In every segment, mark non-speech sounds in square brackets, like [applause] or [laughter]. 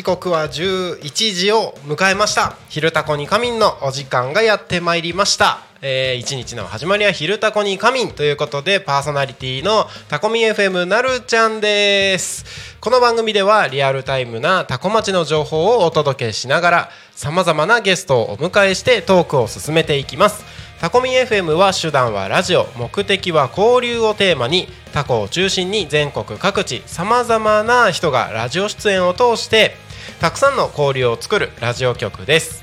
時刻は11時を迎えました「昼タコに仮眠」のお時間がやってまいりました、えー、一日の始まりは「昼タコに仮眠」ということでパーソナリティのタコミ FM なるちゃんです。この番組ではリアルタイムなタコ町の情報をお届けしながらさまざまなゲストをお迎えしてトークを進めていきます。タコミ FM は手段はラジオ目的は交流をテーマにタコを中心に全国各地さまざまな人がラジオ出演を通してたくさんの交流を作るラジオ局です。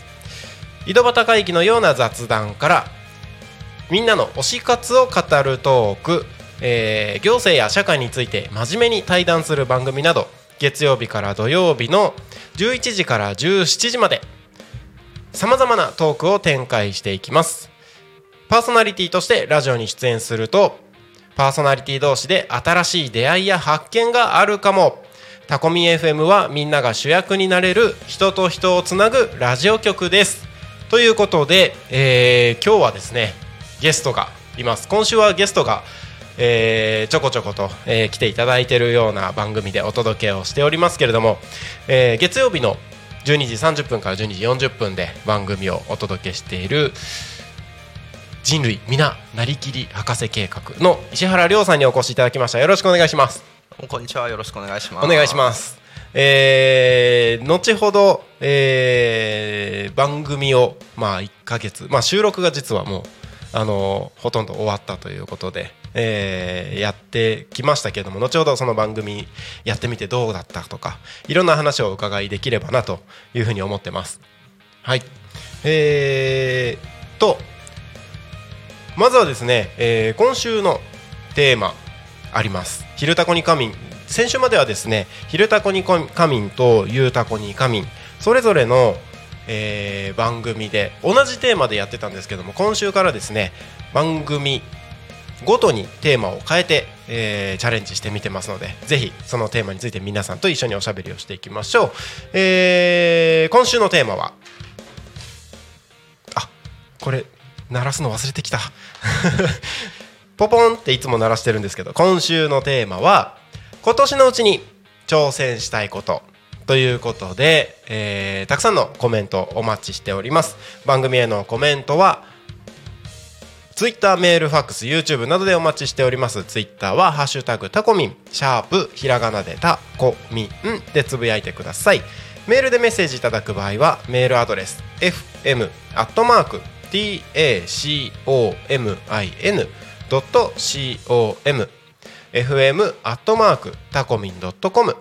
井戸端会議のような雑談からみんなの推し活を語るトーク、えー行政や社会について真面目に対談する番組など月曜日から土曜日の11時から17時までさまざまなトークを展開していきます。パーソナリティとしてラジオに出演するとパーソナリティ同士で新しい出会いや発見があるかも。タコミ FM はみんなが主役になれる人と人をつなぐラジオ局です。ということで、えー今日はですねゲストがいます。今週はゲストが、えーちょこちょこと、えー来ていただいているような番組でお届けをしておりますけれども、えー月曜日の12時30分から12時40分で番組をお届けしている人類皆なりきり博士計画の石原亮さんにお越しいただきました。よろしくお願いします。こんにちは。よろしくお願いします。お願いします。えー、後ほど、えー番組をまあ1ヶ月まあ収録が実はもうあのほとんど終わったということで、えーやってきましたけれども後ほどその番組やってみてどうだったとかいろんな話をお伺いできればなというふうに思ってます。はい。えー、とまずはですね、えー今週のテーマ。あります「昼タコに仮眠」先週まではですね「昼タコに仮眠」と「ゆうタコに仮眠」それぞれの、えー番組で同じテーマでやってたんですけども今週からですね番組ごとにテーマを変えて、えーチャレンジしてみてますのでぜひそのテーマについて皆さんと一緒におしゃべりをしていきましょう、えー今週のテーマはあこれ鳴らすの忘れてきた。ポポンっていつも鳴らしてるんですけど今週のテーマは今年のうちに挑戦したいことということで、えーたくさんのコメントお待ちしております番組へのコメントはツイッター、メール、ファックス、YouTube などでお待ちしております。ツイッターは、ハッシュタグタコミン、シャープ、ひらがなでタコミンでつぶやいてください。メールでメッセージいただく場合は、メールアドレス、fm、アットマーク、tacomin com、fm、アットマーク、タコミンドットコム、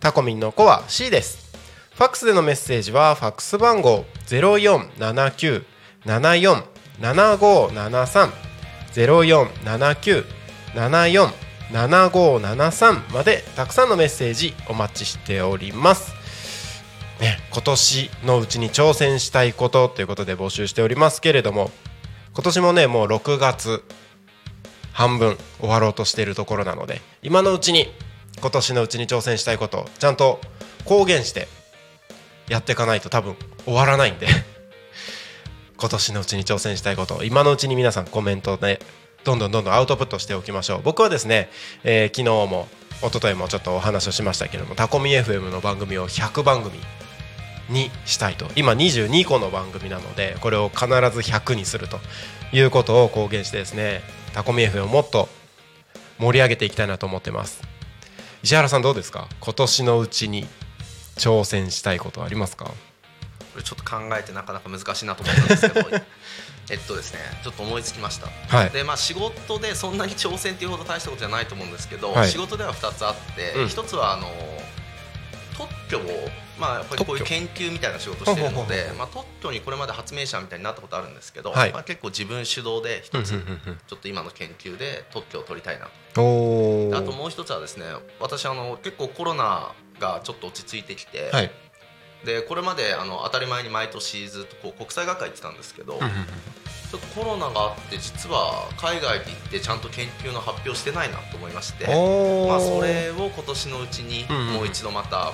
タコミンの子は C です。ファックスでのメッセージはファックス番号0479747573 0479747573までたくさんのメッセージお待ちしております。ね、今年のうちに挑戦したいことということで募集しておりますけれども今年もねもう6月半分終わろうとしているところなので今のうちに今年のうちに挑戦したいことをちゃんと公言してやっていかないと多分終わらないんで [laughs] 今年のうちに挑戦したいことを今のうちに皆さんコメントでどんどんどんどんアウトプットしておきましょう。僕はですね、えー昨日も一昨日もちょっとお話をしましたけれどもタコミ FM の番組を100番組にしたいと。今22個の番組なのでこれを必ず100にするということを公言してですねタコミ FM をもっと盛り上げていきたいなと思ってます。石原さんどうですか？今年のうちに挑戦したいことありますか？これちょっと考えてなかなか難しいなと思ったんですけど。[laughs] えっとですねちょっと思いつきました、はい。でまあ仕事でそんなに挑戦っていうほど大したことじゃないと思うんですけど、はい。仕事では2つあって、うん。1つはあの特許をまあやっぱりこういう研究みたいな仕事してるのでまあ特許にこれまで発明者みたいになったことあるんですけど、はい。まあ結構自分主導で一つちょっと今の研究で特許を取りたいなうんおー。あともう一つはですね私あの結構コロナがちょっと落ち着いてきて、はい。でこれまであの当たり前に毎年ずっとこう国際学会行ってたんですけど、ちょっとコロナがあって実は海外に行ってちゃんと研究の発表してないなと思いまして、まあ、それを今年のうちにもう一度また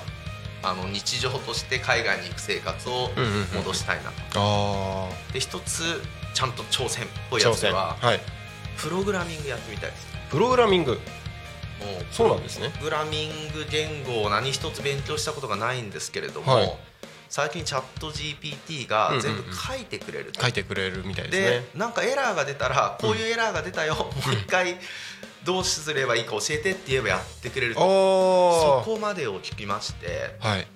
あの日常として海外に行く生活を戻したいなと。あで一つちゃんと挑戦っぽーいやつでははい。プログラミングやってみたいです。プログラミング。もうそうなんですね。プログラミング言語を何一つ勉強したことがないんですけれども、はい最近チャット GPT が全部書いてくれると。書いてくれるみたいですでねなんかエラーが出たらこういうエラーが出たよ、もう一回どうすればいいか教えてって言えばやってくれると。おそこまでを聞きまして。はい。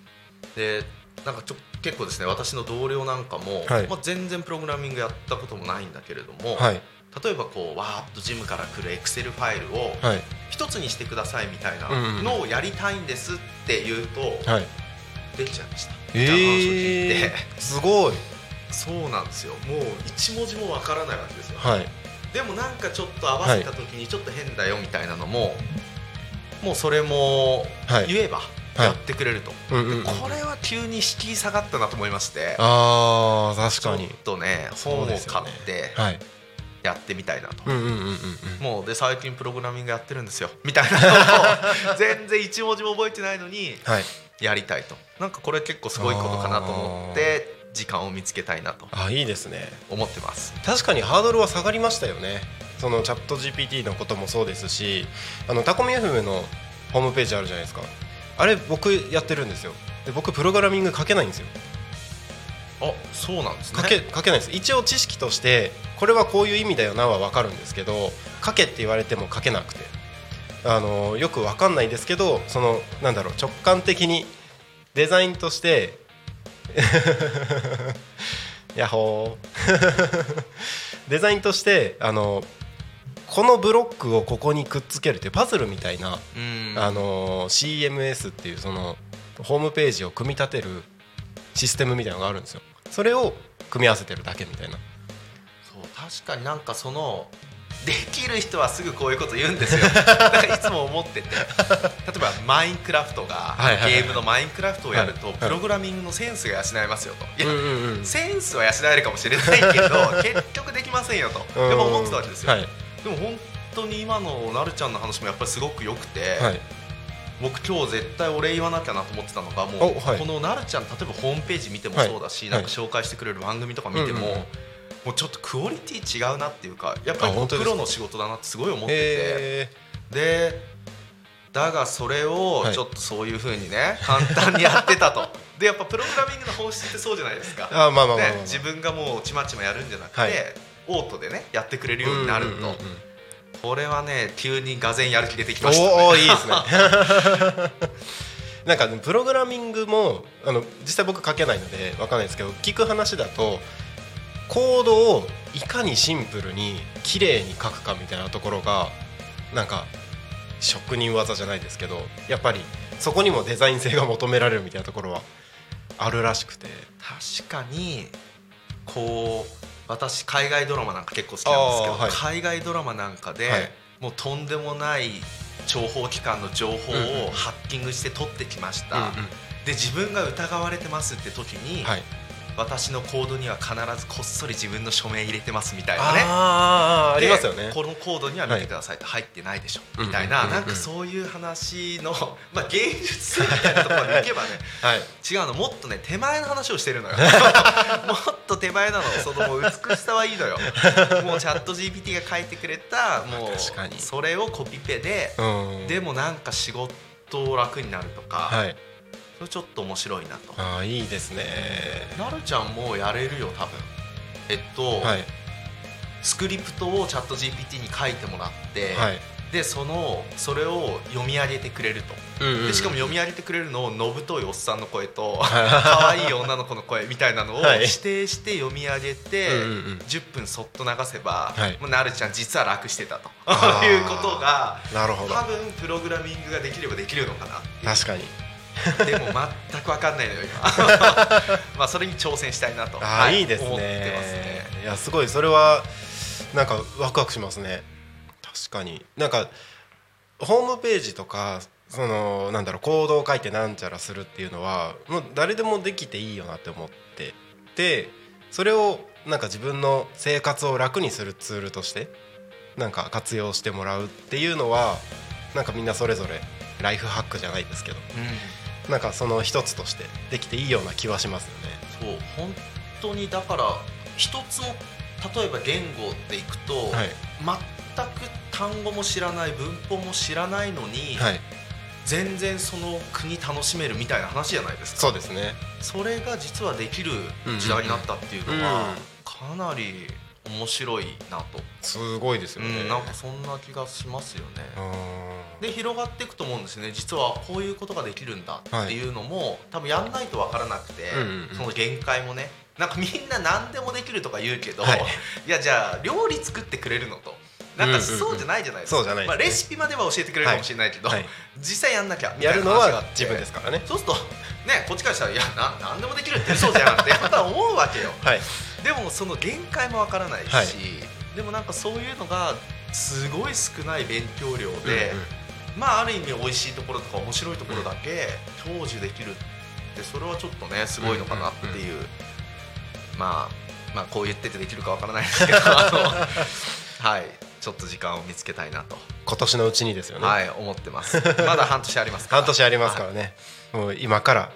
でなんかちょ結構ですね私の同僚なんかも、はい。まあ、全然プログラミングやったこともないんだけれども、はい。例えばこうわーっとジムから来るエクセルファイルをはい。一つにしてくださいみたいなのをやりたいんですって言うとはい。できちゃいました。えみたいな話を聞いて。ー、すごい。そうなんですよ。もう一文字もわからないわけですよ。はい。でもなんかちょっと合わせた時にちょっと変だよみたいなのも、もうそれもはい。言えばはい。やってくれると、うんうんうん。これは急に敷居下がったなと思いまして。あー確かに。ちょっとね本を買ってはい。やってみたいなと、うんうんうんうんうん。もうで最近プログラミングやってるんですよ。みたいなのを [laughs] 全然一文字も覚えてないのにはいやりたいと。なんかこれ結構すごいことかなと思って時間を見つけたいなと。あいいですね。思ってます。確かにハードルは下がりましたよね。そのチャット GPT のこともそうですしあのタコミ FM のホームページあるじゃないですか。あれ僕やってるんですよ。で僕プログラミング書けないんですよ。あそうなんですね。書け書けないです。一応知識としてこれはこういう意味だよなは分かるんですけど書けって言われても書けなくてあのよく分かんないですけどそのなんだろう直感的にデザインとしてヤッホー。デザインとして [laughs] [laughs] あのこのブロックをここにくっつけるっていうパズルみたいな、うん。あの CMS っていうそのホームページを組み立てるシステムみたいなのがあるんですよ。それを組み合わせてるだけみたいな。そう確かになんかそのできる人はすぐこういうこと言うんですよ。[laughs] だからいつも思ってて。例えばマインクラフトがはいはいはい。ゲームのマインクラフトをやるとはい。プログラミングのセンスが養えますよと。いや、うんうんうん。センスは養えるかもしれないけど [laughs] 結局できませんよと。うん。やっぱ思ってたわけですよ、はい。でも本当に今のなるちゃんの話もやっぱりすごく良くて、はい。僕今日絶対お礼言わなきゃなと思ってたのがもう、このなるちゃん例えばホームページ見てもそうだし、はい。なんか紹介してくれる番組とか見ても、うんうんうんもうちょっとクオリティ違うなっていうかやっぱりプロの仕事だなってすごい思ってて。え。でだがそれをはい。ちょっとそういうふうにね簡単にやってたと。[laughs] でやっぱプログラミングの本質ってそうじゃないですか。自分がもうちまちまやるんじゃなくて、はい。オートでねやってくれるようになると、うんうんうんうん。これはね急にがぜんやる気出てきました、ね、おおいいですね。[laughs] なんかプログラミングもあの実際僕書けないのでわかんないですけど聞く話だとコードをいかにシンプルに綺麗に書くかみたいなところがなんか職人技じゃないですけどやっぱりそこにもデザイン性が求められるみたいなところはあるらしくて。確かにこう私海外ドラマなんか結構好きなんですけど、はい。海外ドラマなんかで、はい。もうとんでもない諜報機関の情報をハッキングして取ってきました、うんうん。で自分が疑われてますって時に、はい私のコードには必ずこっそり自分の署名入れてますみたいなね。あーあでりますよね。このコードには見てくださいって入ってないでしょ、はいみたい。な、うんうんなんかそういう話の、まあ、芸術性みたいなところまでいけばね [laughs] はい。違うのもっとね手前の話をしてるのよ。[laughs] もっと手前なのそのもう美しさはいいのよ。[laughs] もうチャット GPT が書いてくれたもう確かに。それをコピペで、うん。でもなんか仕事楽になるとか、はいそれちょっと面白いなと。ああいいですね。なるちゃんもやれるよ多分。えっと、はい。スクリプトをチャット GPT に書いてもらって、はい。でそのそれを読み上げてくれると、うんうんでしかも読み上げてくれるのをのぶといおっさんの声と [laughs] 可愛い女の子の声みたいなのをはい。指定して読み上げて、うんうんうん。10分そっと流せば、はい。もうなるちゃん実は楽してたと。[laughs] いうことがなるほど。多分プログラミングができればできるのかな確かにでも全く分かんないのよ今。[laughs] まあそれに挑戦したいなと。はい。いですね。思ってますね。いやすごい。それはなんかワクワクしますね。確かに。なんかホームページとかそのなんだろうコードを書いてなんちゃらするっていうのはもう誰でもできていいよなって思って。でそれをなんか自分の生活を楽にするツールとしてなんか活用してもらうっていうのはなんかみんなそれぞれライフハックじゃないですけど。うんなんかその一つとしてできていいような気はしますよね。そう。本当にだから一つも例えば言語でいくと、はい。全く単語も知らない文法も知らないのに、はい、全然その国楽しめるみたいな話じゃないですか。そうですね。それが実はできる時代になったっていうのは、うん。かなり面白いなと、すごいですよね。うん、なんかそんな気がしますよね。あで広がっていくと思うんですね。実はこういうことができるんだっていうのも、多分やんないと分からなくて、うんうんうん。その限界もね。なんかみんな何でもできるとか言うけど、はい。[laughs] い、やじゃあ料理作ってくれるのと。なんかそうじゃないじゃないですか、そうじゃないですね。まあ、レシピまでは教えてくれるかもしれないけど、はい。はい実際やんなきゃみーやるのたいな話があって。は自分ですからね。そうするとねこっちからしたらいやな何でもできるってそうじゃんってやっぱ思うわけよ。はい。でもその限界もわからないし、はいでもなんかそういうのがすごい少ない勉強量で、うんうん。まあある意味美味しいところとか面白いところだけ享受できるってそれはちょっとねすごいのかなっていう,、まあまあこう言っててできるかわからないですけど [laughs] はい。ちょっと時間を見つけたいなと、今年のうちにですよね。はい思ってます。まだ半年ありますから。半年ありますからね。もう今から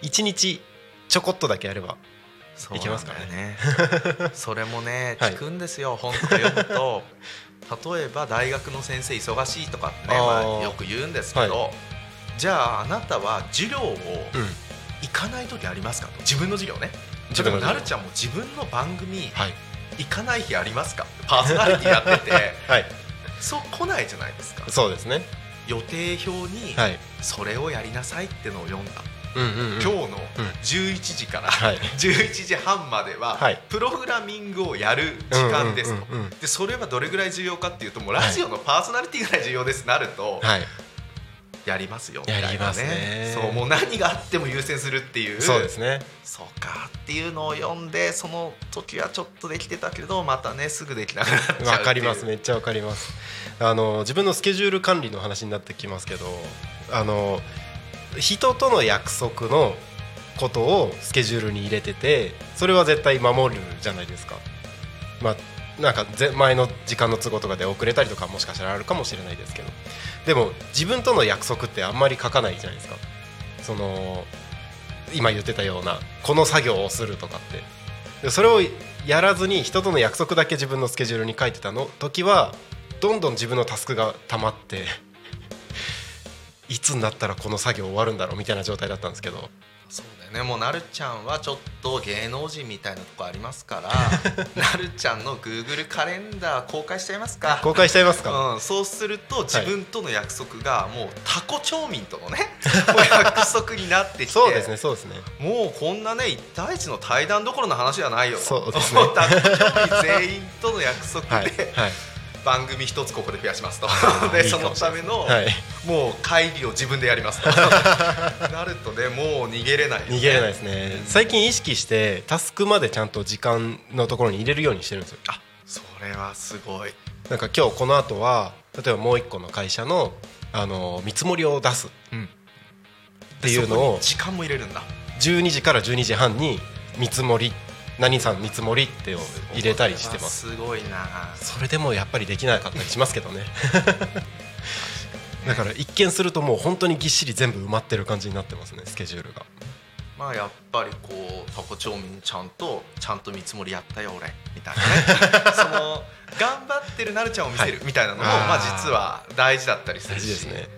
一日ちょこっとだけやれば。そういけますからね [laughs] それもねはい聞くんですよ、本とか読むと例えば大学の先生忙しいとかってね、まあ、よく言うんですけど、じゃああなたは授業をうん。行かない時ありますかと？自分の授業ね自分なるちゃんも自分の番組はい。行かない日ありますか？パーソナリティやってて [laughs] はい。そう来ないじゃないですかそうですね。予定表にはい。それをやりなさいってのを読んだ。今日のうん。11時から、はい。[laughs] 11時半までは、はい。プログラミングをやる時間ですと、でそれはどれぐらい重要かっていうともうラジオのパーソナリティぐらい重要ですなると、はい。やりますよみたいなね。やりますね。そうもう何があっても優先するっていうそうですね。そうかっていうのを読んでその時はちょっとできてたけどまたねすぐできなくなっちゃう。わかります。めっちゃわかります。あの自分のスケジュール管理の話になってきますけどあの人との約束のことをスケジュールに入れててそれは絶対守るじゃないですか。まあなんか前の時間の都合とかで遅れたりとかもしかしたらあるかもしれないですけど。でも自分との約束ってあんまり書かないじゃないですか。その今言ってたようなこの作業をするとかって。それをやらずに人との約束だけ自分のスケジュールに書いてたの時はどんどん自分のタスクが溜まっていつになったらこの作業終わるんだろうみたいな状態だったんですけど。そうだよね。もうなるちゃんはちょっと芸能人みたいなとこありますから [laughs] なるちゃんの Google カレンダー公開しちゃいますか？公開しちゃいますか、うん、そうすると自分との約束がもうタコ町民とのねもう [laughs] 約束になってきてそうですねそうですね。もうこんなね一対一の対談どころの話じゃないよと。そうですね。タコ町民全員との約束で、はいはい番組一つここで増やしますと。[laughs] でそのための、はい。もう会議を自分でやりますと。[laughs] なるとねもう逃げれないよね、逃げれないですね。最近意識してタスクまでちゃんと時間のところに入れるようにしてるんですよ。あそれはすごい。なんか今日この後は例えばもう一個の会社のあの見積もりを出す。うん。っていうのを時間も入れるんだ。12時から12時半に見積もり何さん見積もりってを入れたりしてます。すごいな。それでもやっぱりできなかったりしますけどね。[laughs] だから一見するともう本当にぎっしり全部埋まってる感じになってますねスケジュールが。まあやっぱりこうタコ町民ちゃんとちゃんと見積もりやったよ俺みたいなね。[laughs] その頑張ってるなるちゃんを見せるはいみたいなのも、まあ実は大事だったりするし。ですね。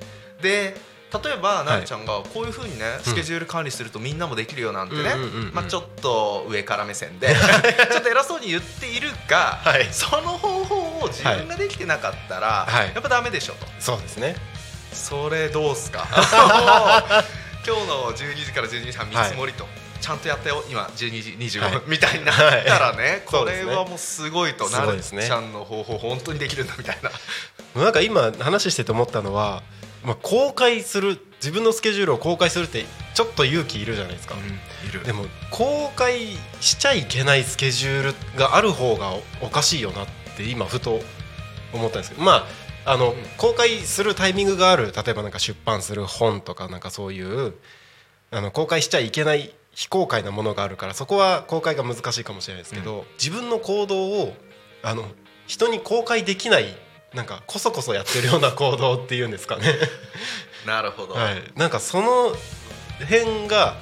で例えばなるちゃんがこういうふうにねスケジュール管理するとみんなもできるよなんてねまあちょっと上から目線で [laughs] ちょっと偉そうに言っているが、はい。その方法をを自分ができてなかったら、はい。やっぱダメでしょと。そうですね。それどうっすか？[laughs] [laughs] 今日の12時から12時半見積もりと、ちゃんとやったよ今12時25分、はい。みたいになったらね、そうですね。これはもうすごいとなるちゃんの方法本当にできるんだみたいな。なんか今話してて思ったのは、まあ、公開する自分のスケジュールを公開するってちょっと勇気いるじゃないですか、いる。でも公開しちゃいけないスケジュールがある方がおかしいよなって今ふと思ったんですけど。まああの、公開するタイミングがある例えばなんか出版する本とかなんかそういうあの公開しちゃいけない非公開なものがあるからそこは公開が難しいかもしれないですけど、自分の行動をあの人に公開できないなんかこそこそやってるような行動っていうんですかね。なるほど、はい、なんかその辺が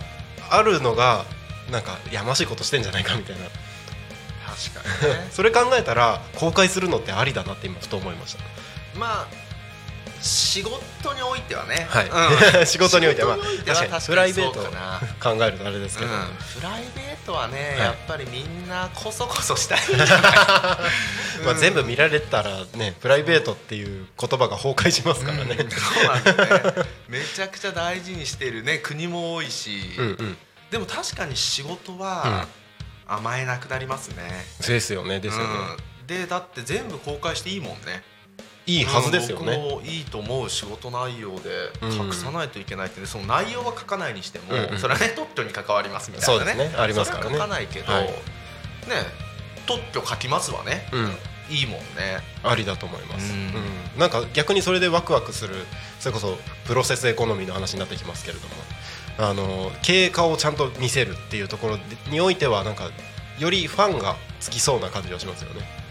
あるのがなんかやましいことしてんじゃないかみたいな。確かにね。[laughs] それ考えたら公開するのってありだなって今ふと思いました。まあ仕事においてはね、はい。うん。[laughs] 仕事においてはまあ確かに確プライベート考えるとあれですけど、うん、プライベートはね、はい。やっぱりみんなこそこそしたい [laughs] まあ、全部見られたらねプライベートっていう言葉が崩壊しますからね。うん。そうなんですね。めちゃくちゃ大事にしているね。国も多いし、うんうん。でも確かに仕事は甘えなくなりますね、ですよねですよね、うん。でだって全部公開していいもんねいいはずですよね、うん。僕もいいと思う仕事内容でうん隠さないといけないってねその内容は書かないにしても、うんうん。それはね特許に関わりますみたいなね。ね。ありますからね。書かないけど、はい。ね特許書きますわね。うん。いいもんね。ありだと思います、ううんん。なんか逆にそれでワクワクするそれこそプロセスエコノミーの話になってきますけれども。あの経過をちゃんと見せるっていうところにおいてはなんかよりファンがつきそうな感じはしますよね。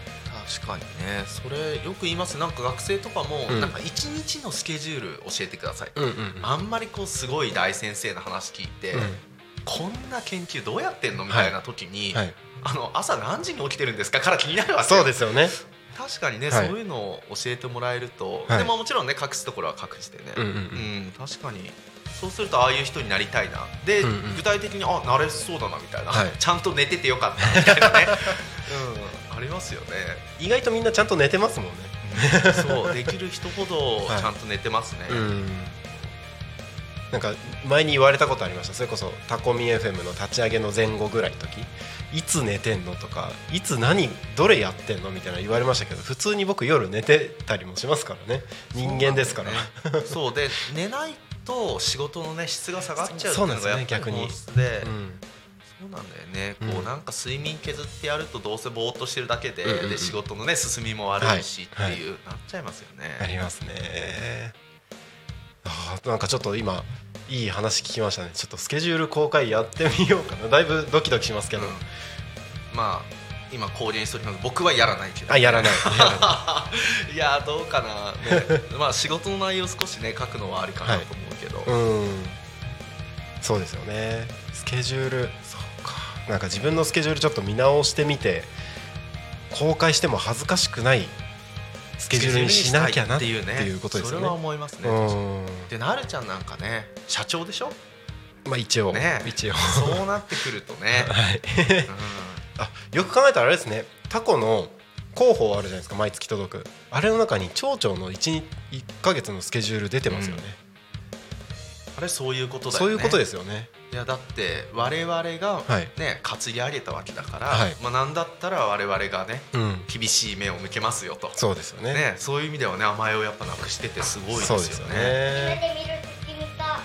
確かにね。それよく言います。なんか学生とかも、うん。なんか一日のスケジュール教えてください、うんうんあんまりこうすごい大先生の話聞いて、こんな研究どうやってんのみたいな時に、はい、あの朝何時に起きてるんですか？から気になるわけよそうですよね。確かにね、はい。そういうのを教えてもらえると、はい。でももちろんね隠すところは隠してね、うんうんうん。うん確かに。そうするとああいう人になりたいな。で、うんうん。具体的にあなれそうだなみたいな、はい。ちゃんと寝ててよかったみたいなね、[laughs] うん、ありますよね。意外とみんなちゃんと寝てますもんね。そうできる人ほどはい。ちゃんと寝てますね、うん。なんか前に言われたことありました。それこそタコミ FM の立ち上げの前後ぐらいの時。いつ寝てんのとかいつ何どれやってんの？みたいな言われましたけど普通に僕夜寝てたりもしますからね。人間ですから、そうね。で寝ないと仕事のね質が下がっちゃうっていうのがそうなんですね逆に。うんそうなんだよね、うん。こうなんか睡眠削ってやるとどうせぼーっとしてるだけで,、うんうんうん。で仕事のね進みも悪いしってはい。いう、なっちゃいますよね。ありますね。あーなんかちょっと今いい話聞きましたね。ちょっとスケジュール公開やってみようかな。だいぶドキドキしますけど、うん。まあ今公言しております。僕はやらないけど。あ [laughs] やらない。い。いやどうかな、ね、[laughs] まあ仕事の内容少しね書くのはありかなと思うけど、うん。そうですよね。スケジュールなんか自分のスケジュールちょっと見直してみて公開しても恥ずかしくないスケジュールにしなきゃなっていうねことですよね。それは思いますね、うん。でなるちゃんなんかね社長でしょ？まあ一応、ね一応そうなってくるとね、[laughs] はい。うん。あよく考えたらあれですね。タコの広報あるじゃないですか毎月届く。あれの中に町長の 1, 1ヶ月のスケジュール出てますよね、あれそういうことだよね。そういうことですよねいやだって我々がはい。ね、担ぎ上げたわけだから、はい。まあなんだったら我々がねうん。厳しい目を向けますよと。そうですよね。ね、そういう意味ではね甘えをやっぱなくしててすごいですよね。そうですよね。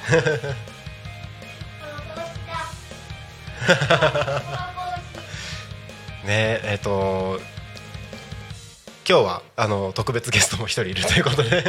[laughs] ねえっ、と今日はあの特別ゲストも一人いるということで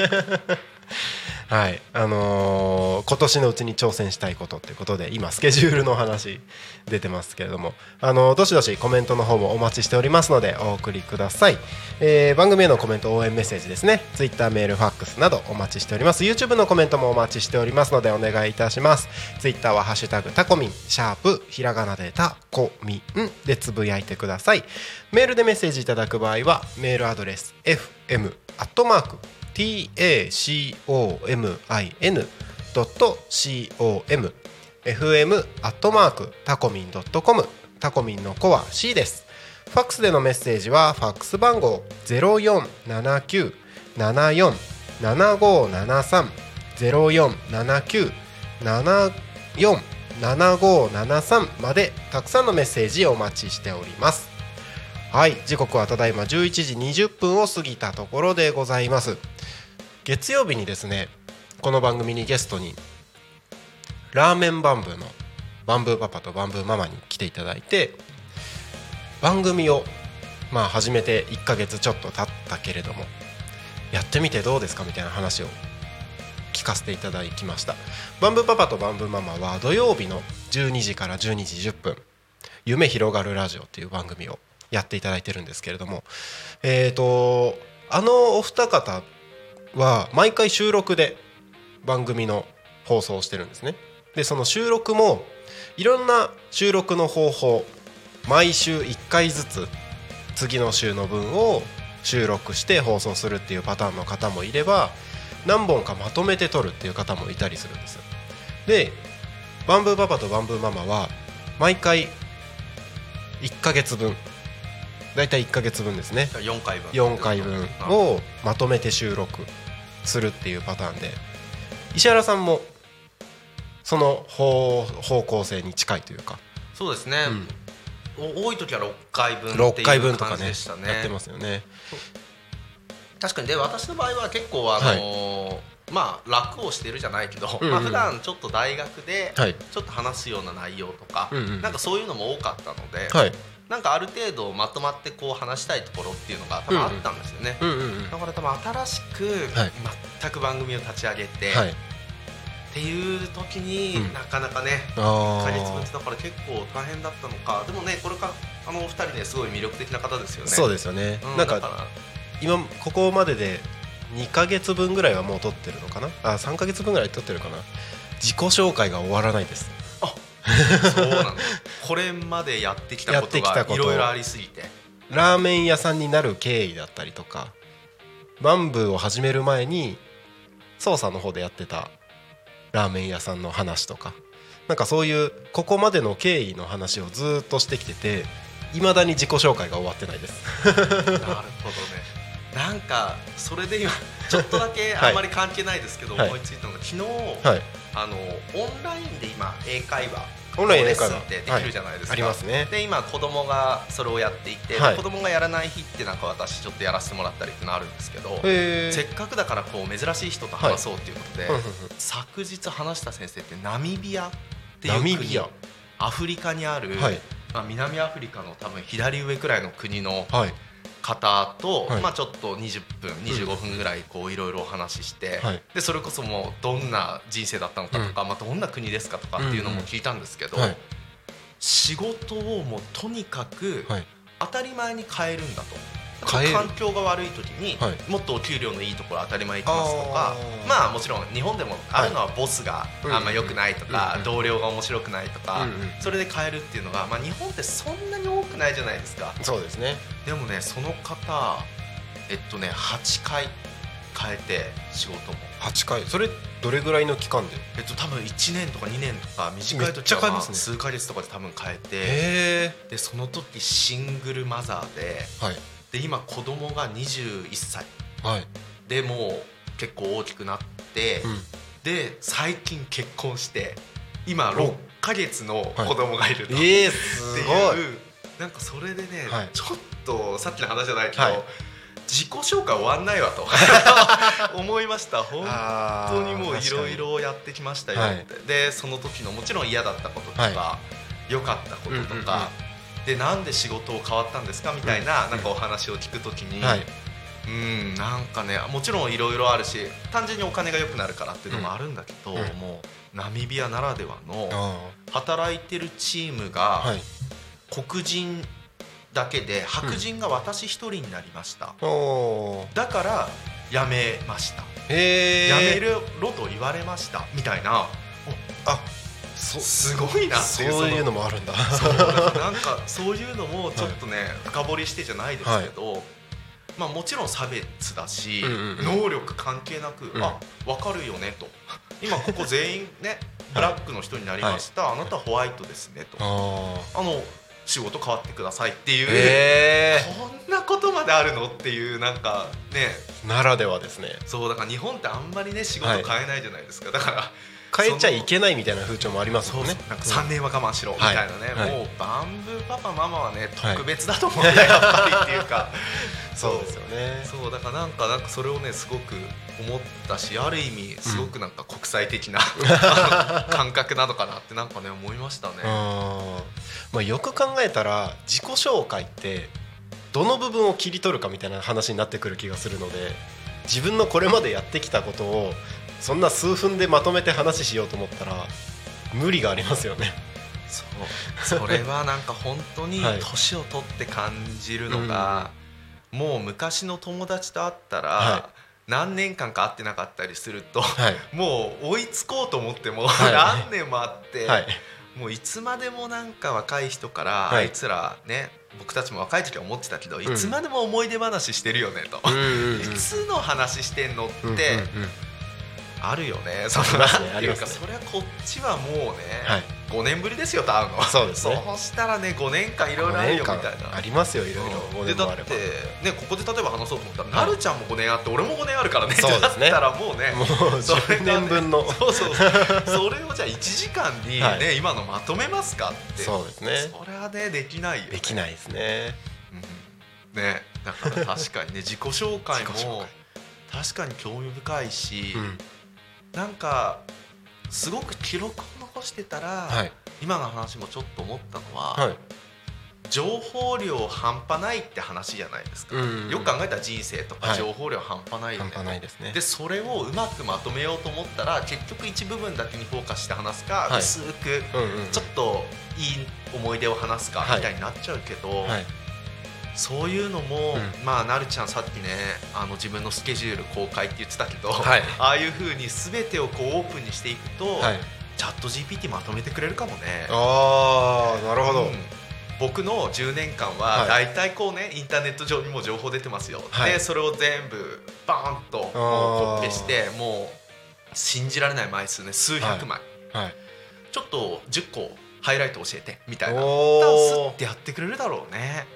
はい。あのー今年のうちに挑戦したいことっていうことで今スケジュールの話出てますけれども。あのどしどしコメントの方もお待ちしておりますのでお送りください、えー番組へのコメント応援メッセージですね。Twitter メールファックスなどお待ちしております。YouTube のコメントもお待ちしておりますのでお願いいたします。Twitter は「ハッシュタグタコミン」シャープひらがなでタコミンでつぶやいてください。メールでメッセージいただく場合はメールアドレス fm アットマーク tacomin.com fm アットマークタコミン .com タコミンの子は C です。ファックスでのメッセージはファックス番号0479747573 0479747573までたくさんのメッセージお待ちしております。はい時刻はただいま11時20分を過ぎたところでございます。月曜日にですねこの番組にゲストにラーメンバンブーのバンブーパパとバンブーママに来ていただいて番組をまあ始めて1ヶ月ちょっと経ったけれどもやってみてどうですか？みたいな話を聞かせていただきました。バンブーパパとバンブーママは土曜日の12時から12時10分「夢広がるラジオ」っていう番組をやっていただいてるんですけれども。えーとあのお二方は毎回収録で番組の放送をしてるんですね。でその収録もいろんな収録の方法毎週1回ずつ次の週の分を収録して放送するっていうパターンの方もいれば何本かまとめて撮るっていう方もいたりするんです。でバンブーパパとバンブーママは毎回1ヶ月分だいたい1ヶ月分ですね。4回分。4回分をまとめて収録するっていうパターンで。石原さんもその方方向性に近いというか、そうですね、お多い時は6回分って6回いう感分とかね。じでしたねやってますよね。確かに。で私の場合は結構あのーまあ楽をしてるじゃないけど、うんうんまあ普段ちょっと大学ではい。ちょっと話すような内容とか、うんうん。なんかそういうのも多かったので、はいなんかある程度まとまってこう話したいところっていうのが多分あったんですよね、だから多分新しくはい。全く番組を立ち上げて、はい。っていう時に、うん。なかなかねあ1ヶ月分っーてだから結構大変だったのか。でもねこれからあのお二人ねすごい魅力的な方ですよね。そうですよね、なんかうんだら。今ここまでで2ヶ月分ぐらいはもう撮ってるのかな？あ3ヶ月分ぐらい撮ってるかな？自己紹介が終わらないですそうなんだ。これまでやってきたことがいろいろありすぎて。ラーメン屋さんになる経緯だったりとかバンブーを始める前に操作の方でやってたラーメン屋さんの話とか。なんかそういうここまでの経緯の話をずーっとしてきてていまだに自己紹介が終わってないです。なるほどね。なんかそれで今ちょっとだけはい。あんまり関係ないですけど、はい。思いついたのが昨日、はい。あのオンラインで今英会話オンライン英レッスンってできるじゃないですか、ありますね。で今子供がそれをやっていて、はい。子供がやらない日ってなんか私ちょっとやらせてもらったりってのあるんですけど、へせっかくだからこう珍しい人と話そうっていうことで、うんうんうん昨日話した先生ってナミビアっていうナ国ミビア。アフリカにある、はい。まあ、南アフリカの多分左上くらいの国のはい方と、はい。まあ、ちょっと20分25分ぐらいこういろいろお話しして、はい。でそれこそもうどんな人生だったのかとか、まあ、どんな国ですかとかっていうのも聞いたんですけど、はい。仕事をもうとにかくはい。当たり前に変えるんだと。環境が悪い時に、はい。もっとお給料のいいところ当たり前行きますとかまあもちろん日本でもあるのはボスがうん。あんま良くないとか、うん同僚が面白くないとか、うんうんそれで変えるっていうのが、まあ、日本ってそんなに多くないじゃないですか。そうですね。でもねその方えっとね8回変えて仕事も。8回。それどれぐらいの期間で？えっと多分1年とか2年とか短い時はまあ数ヶ月とかで多分変えて。でその時シングルマザーではいで今子供が21歳。はい。でもう結構大きくなって、うん。で最近結婚して今6ヶ月の子供がいると、ええってすいうごいなんかそれでね、はい。ちょっとさっきの話じゃないけど、はい。自己紹介終わんないわと。[laughs] 思いました。本当にもういろい確ろやってきましたよはい。って、でその時のもちろん嫌だったこととか、は良かったこととか、うんうんうんでなんで仕事を変わったんですか？みたいな,、なんかお話を聞く時に、かにはい。うんなんかねもちろんいろいろあるし単純にお金が良くなるからっていうのもあるんだけど、うん。もうナミビアならではのあ働いてるチームが、黒人だけで白人が私一人になりました、おー。だから辞めました、辞めろと言われました。みたいな。あそすごいな。っていうそういうののもあるんだ。そうなんかそういうのもちょっとね、深掘りしてじゃないですけど、まあもちろん差別だし、能力関係なく、うん。あ分かるよねと。今ここ全員ねブラックの人になりました、あなたはホワイトですねと。ああの仕事変わってくださいっていう、えこんなことまであるのっていうなんかね。ー、ならではですね。そうだから日本ってあんまりね仕事変えないじゃないですか、だから変えちゃいけないみたいな風潮もありますもんね。なんか3年は我慢しろ。みたいなね、はい。もうバンブーパパママはねはい特別だと思うんだよ、やっぱりっていうか。[laughs] そうですよね。そう。だからなんかなんかそれをねすごく思ったしある意味すごくなんか国際的な、あの [laughs] 感覚なのかなってなんかね思いましたね。まあ、よく考えたら自己紹介ってどの部分を切り取るかみたいな話になってくる気がするので自分のこれまでやってきたことをそんな数分でまとめて話しようと思ったら無理がありますよね。そう。それはなんか本当にはい。年を取って感じるのが、もう昔の友達と会ったら、は何年間か会ってなかったりすると、はい。もう追いつこうと思っても、はい。[laughs] 何年もあって、はい。もういつまでもなんか若い人から、はい。あいつらね僕たちも若い時は思ってたけど、いつまでも思い出話してるよねと、うんうんうん。いつの話してんのって、うんうんうんあるよね。そありますねなんていうかね。それはこっちはもうね、はい。5年ぶりですよと会うのそうですね。そうしたらね5年間いろいろあるよみたいな。ありますよいろいろ。うん。5でだってねここで例えば話そうと思ったら、はいなるちゃんも5年あって俺も5年あるからねそうですね。だったらもうねもうそれがね10年分の。そうそう。それをじゃあ1時間にね、はい。今のまとめますかって。そうですね。それはねできないよ、ね、できないですね。うん。ねだから確かにね自己紹介も [laughs] 確かに興味深いし、うんなんかすごく記録を残してたら、はい。今の話もちょっと思ったのは、はい。情報量半端ないって話じゃないですか、よく考えたら人生とかはい。情報量半端ないよね、半端ないですね。で。それをうまくまとめようと思ったら結局一部分だけにフォーカスして話すか、はい。薄くちょっといい思い出を話すかはい。みたいになっちゃうけど、はいそういうのも、うん。まあなるちゃんさっきねあの自分のスケジュール公開って言ってたけど、はい。ああいうふうに全てをこうオープンにしていくと、はい。チャット GPT まとめてくれるかもね。ああなるほど。うん。僕の10年間ははい。大体こうねインターネット上にも情報出てますよ、はい。でそれを全部バーンとコピペしてもう信じられない枚数ね数百枚、はい。ちょっと10個ハイライト教えてみたいな。スッてやってくれるだろうね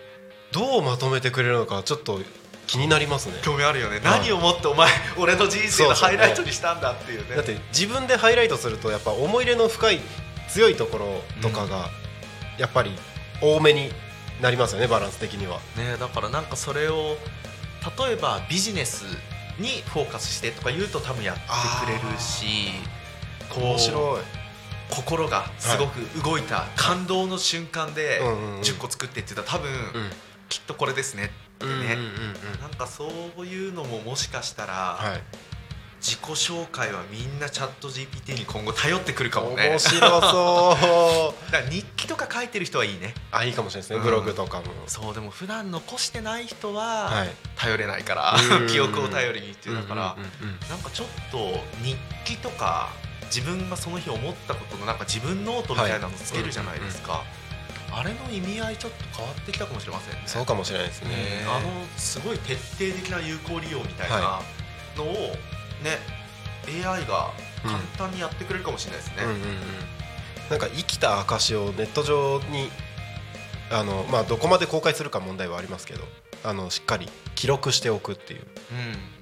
どうまとめてくれるのかちょっと気になりますね。興味あるよね、はい何をもってお前俺の人生のハイライトにしたんだっていうね。だって自分でハイライトするとやっぱ思い入れの深い強いところとかがやっぱり多めになりますよねバランス的には。ねだからなんかそれを例えばビジネスにフォーカスしてとか言うと多分やってくれるしこう面白い。心がすごく動いた感動の瞬間でうんうんうん。10個作ってって言ったら多分うん。きっとこれですねってね。なんかそういうのももしかしたらはい。自己紹介はみんなチャット GPT に今後頼ってくるかもね面白そう。[laughs] だ日記とか書いてる人はいいねあいいかもしれないですねうんブログとかも。そうでも普段残してない人は。はい頼れないからうん記憶を頼りにっていうだからうんうんうんなんかちょっと日記とか自分がその日思ったことのなんか自分ノートみたいなのつけるじゃないですか、あれの意味合いちょっと変わってきたかもしれませんね。そうかもしれないですね。あのすごい徹底的な有効利用みたいなはのをね AI が簡単にやってくれるかもしれないですね、うんうんうん、なんか生きた証をネット上にあの、まあ、どこまで公開するか問題はありますけどあのしっかり記録しておくっていう。うん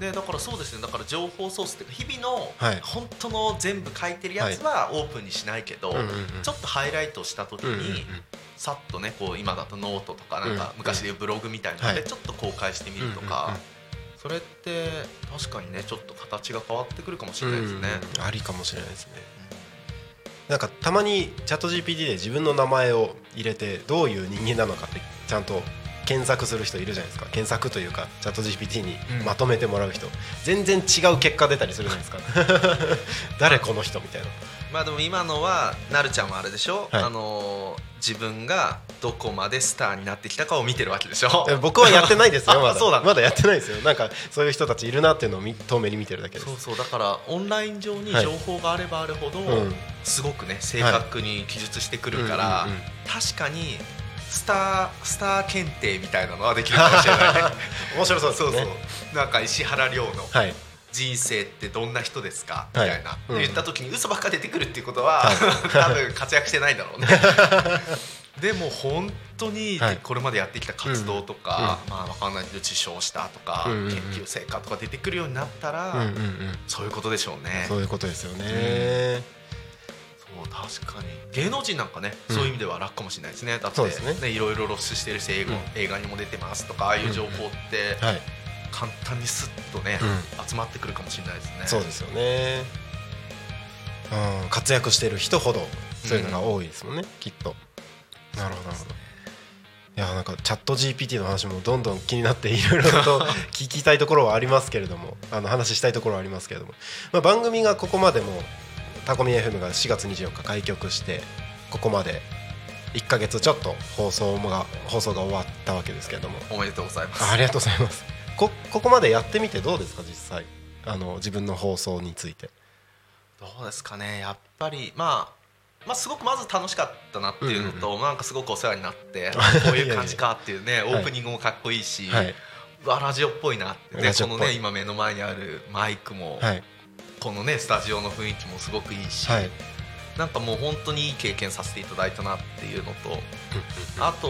ね、だからそうですね。だから情報ソースっていうか日々のはい。本当の全部書いてるやつはオープンにしないけど、ちょっとハイライトした時にさっとねこう今だとノートとかなん。うんか昔でいうブログみたいなのはい。でちょっと公開してみるとかそれって確かにねちょっと形が変わってくるかもしれないですね。うんありかもしれないですね。なんかたまにチャット GPT で自分の名前を入れてどういう人間なのかってちゃんと検索する人いるじゃないですか。検索というかチャット GPT にうん。まとめてもらう人、全然違う結果出たりするじゃないですか。[laughs] 誰この人みたいな。まあでも今のはなるちゃんはあれでしょ、はい。あのー自分がどこまでスターになってきたかを見てるわけでしょ？え僕はやってないですよ [laughs] あまだ。そうだまだやってないですよ。なんかそういう人たちいるなっていうのを見遠目に見てるだけです。そうそう。だからオンライン上にはい。情報があればあるほど、うん。すごくね正確に記述してくるから、うんうんうん。確かにスタースター検定みたいなのはできるかもしれないね。[laughs] 面白そうですそうねそう。なんか石原亮のはい。人生ってどんな人ですかみはいたい。な、うん。言った時に嘘ばっか出てくるっていうことは、はい。[laughs] 多分活躍してないんだろうね。[laughs] でも本当にはい。これまでやってきた活動とか、まあわかんないけど受賞したとか、うんうんうん。研究成果とか出てくるようになったら、うんうんうん。そういうことでしょうね。そういうことですよね。そう確かに。芸能人なんかね、うん。そういう意味では楽かもしれないですね。だってそうですね。いろいろ露出してるし映画,、うん。映画にも出てますとかああいう情報ってはい、簡単にスッとね、う集まってくるかもしれないですね。そうですよね。うん、活躍してる人ほどそういうのが多いですもんね、きっと。なるほどなるほど。いやなんかチャット GPT の話もどんどん気になっていろいろと [laughs] 聞きたいところはありますけれどもあの話したいところはありますけれども、まあ、番組がここまでもタコミ FM が4月24日開局してここまで1ヶ月ちょっと放送が放送が終わったわけですけれども。おめでとうございます。あありがとうございます。こここまでやってみてどうですか？実際。あの自分の放送について。どうですかね？やっぱりまあまあ、すごくまず楽しかったなっていうのと、なんかすごくお世話になって [laughs] こういう感じかっていうねオープニングもかっこいいし、はラジオっぽいなってでラジオっぽいこのね今目の前にあるマイクも、はいこのねスタジオの雰囲気もすごくいいし、はい。なんかもう本当にいい経験させていただいたなっていうのとあと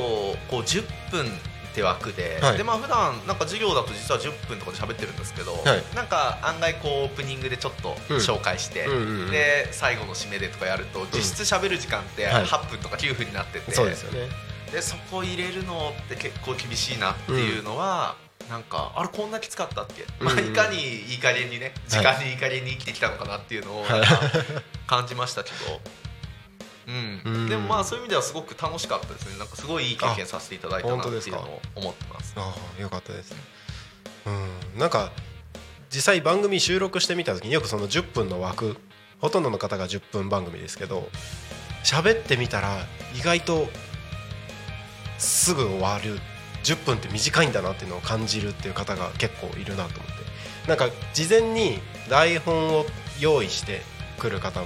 こう10分って枠で、はい。でまあ普段なんか授業だと実は10分とかで喋ってるんですけど、はい。なんか案外こうオープニングでちょっとうん。紹介して、うんうんうん。で最後の締めでとかやると実質喋る時間ってはい。8分とか9分になってて、そうですよね。でそこ入れるのって結構厳しいなっていうのは、なんかあれこんなきつかったっけ、まあ、うん。うんいかにいい加減にね時間にいい加減に生きてきたのかなっていうのを [laughs] 感じましたけど。うん。うん。でもまあそういう意味ではすごく楽しかったですね。なんかすごいいい経験させていただいたなっていうのを思ってます。ああよかったですうん。なんか実際番組収録してみた時によくその10分の枠ほとんどの方が10分番組ですけど喋ってみたら意外とすぐ終わる10分って短いんだなっていうのを感じるっていう方が結構いるなと思ってなんか事前に台本を用意してくる方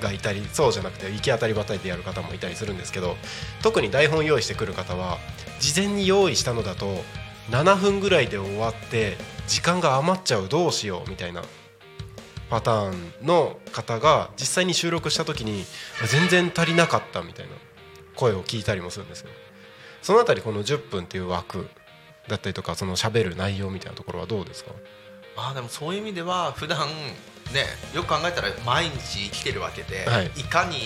がいたりそうじゃなくて行き当たりばったりでやる方もいたりするんですけど特に台本用意してくる方は事前に用意したのだと7分ぐらいで終わって時間が余っちゃうどうしようみたいなパターンの方が実際に収録した時に全然足りなかったみたいな声を聞いたりもするんですよ。そのあたりこの10分っていう枠だったりとかその喋る内容みたいなところはどうですか？まあでもそういう意味では普段ねよく考えたら毎日生きてるわけで、はい。い、かに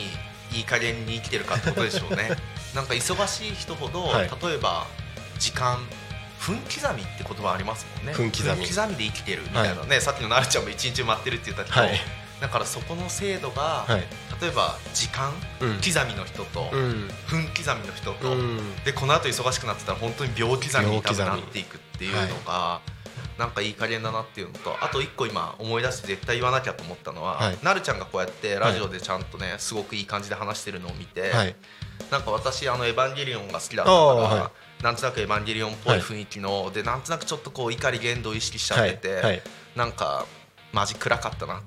いい加減に生きてるかってことでしょうね。[laughs] なんか忙しい人ほど、はい。例えば時間分刻みって言葉ありますもんね。分刻み。で生きてるみたいなね、さっきのなるちゃんも一日待ってるって言ったけど、はいだからそこの精度が、はい。例えば時間うん。刻みの人と、うん。分刻みの人と、うん。でこの後忙しくなってたら本当に秒刻みになっていくっていうのが、なんかいい加減だなっていうのとあと一個今思い出して絶対言わなきゃと思ったのは、はい。なるちゃんがこうやってラジオでちゃんとねすごくいい感じで話してるのを見て、はい。なんか私あの「エヴァンゲリオン」が好きだったから、なんとなく「エヴァンゲリオン」っぽい雰囲気の、でなんとなくちょっとこう怒り言動を意識しちゃってて、はい。はい。なんかマジ暗かったな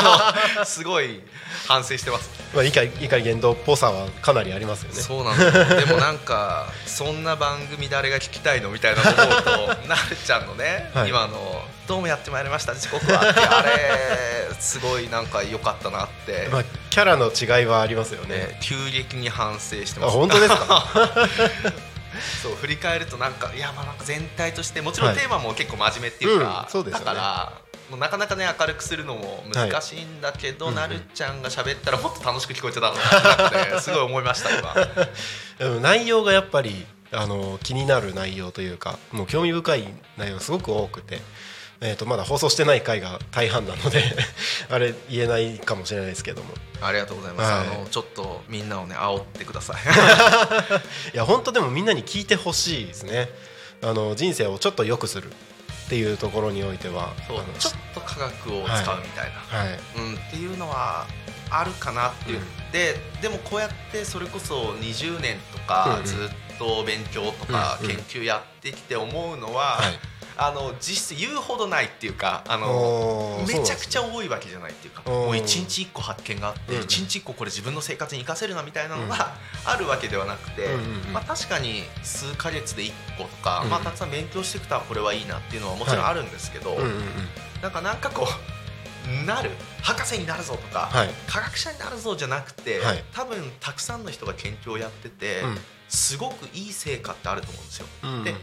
[laughs] すごい反省してます。まあ怒り言動っぽさはかなりありますよね。そうなんだよ。でもなんか [laughs] そんな番組誰が聞きたいのみたいなの思うとなるちゃんのね、[laughs] はい。今の「どうもやってまいりました時刻は」ってあれすごいなんか良かったなって、まあキャラの違いはありますよね。ね、急激に反省してあます。本当ですか？そう振り返るとなんかいやまあなんか全体としてもちろんはい。テーマも結構真面目っていうか、うんそうですよね。だからなかなかね明るくするのも難しいんだけど、はいなるちゃんが喋ったらもっと楽しく聞こえてたのかなってすごい思いました今。内容がやっぱりあの気になる内容というかもう興味深い内容がすごく多くて、えー、とまだ放送してない回が大半なので [laughs] あれ言えないかもしれないですけどもありがとうございます。はいあのちょっとみんなをね煽ってください。[laughs] いや本当でもみんなに聞いてほしいですねあの人生をちょっと良くするっていうところにおいてはちょっと科学を使うみたいな、はい。うんっていうのはあるかなっていう、うん。ででもこうやってそれこそ20年とかうんうん。ずっと勉強とかうん。うん。研究やってきて思うのは、はいあの実質言うほどないっていうかあのめちゃくちゃ多いわけじゃないっていうかもう一日一個発見があって一日一個これ自分の生活に生かせるなみたいなのがあるわけではなくて、まあ、確かに数ヶ月で1個とか、うん。まあ、たくさん勉強していくとこれはいいなっていうのはもちろんあるんですけど、なんかなんかこうなる博士になるぞとか、はい。科学者になるぞじゃなくて、はい。多分たくさんの人が研究をやってて、うん。すごくいい成果ってあると思うんですよ。うんうん。で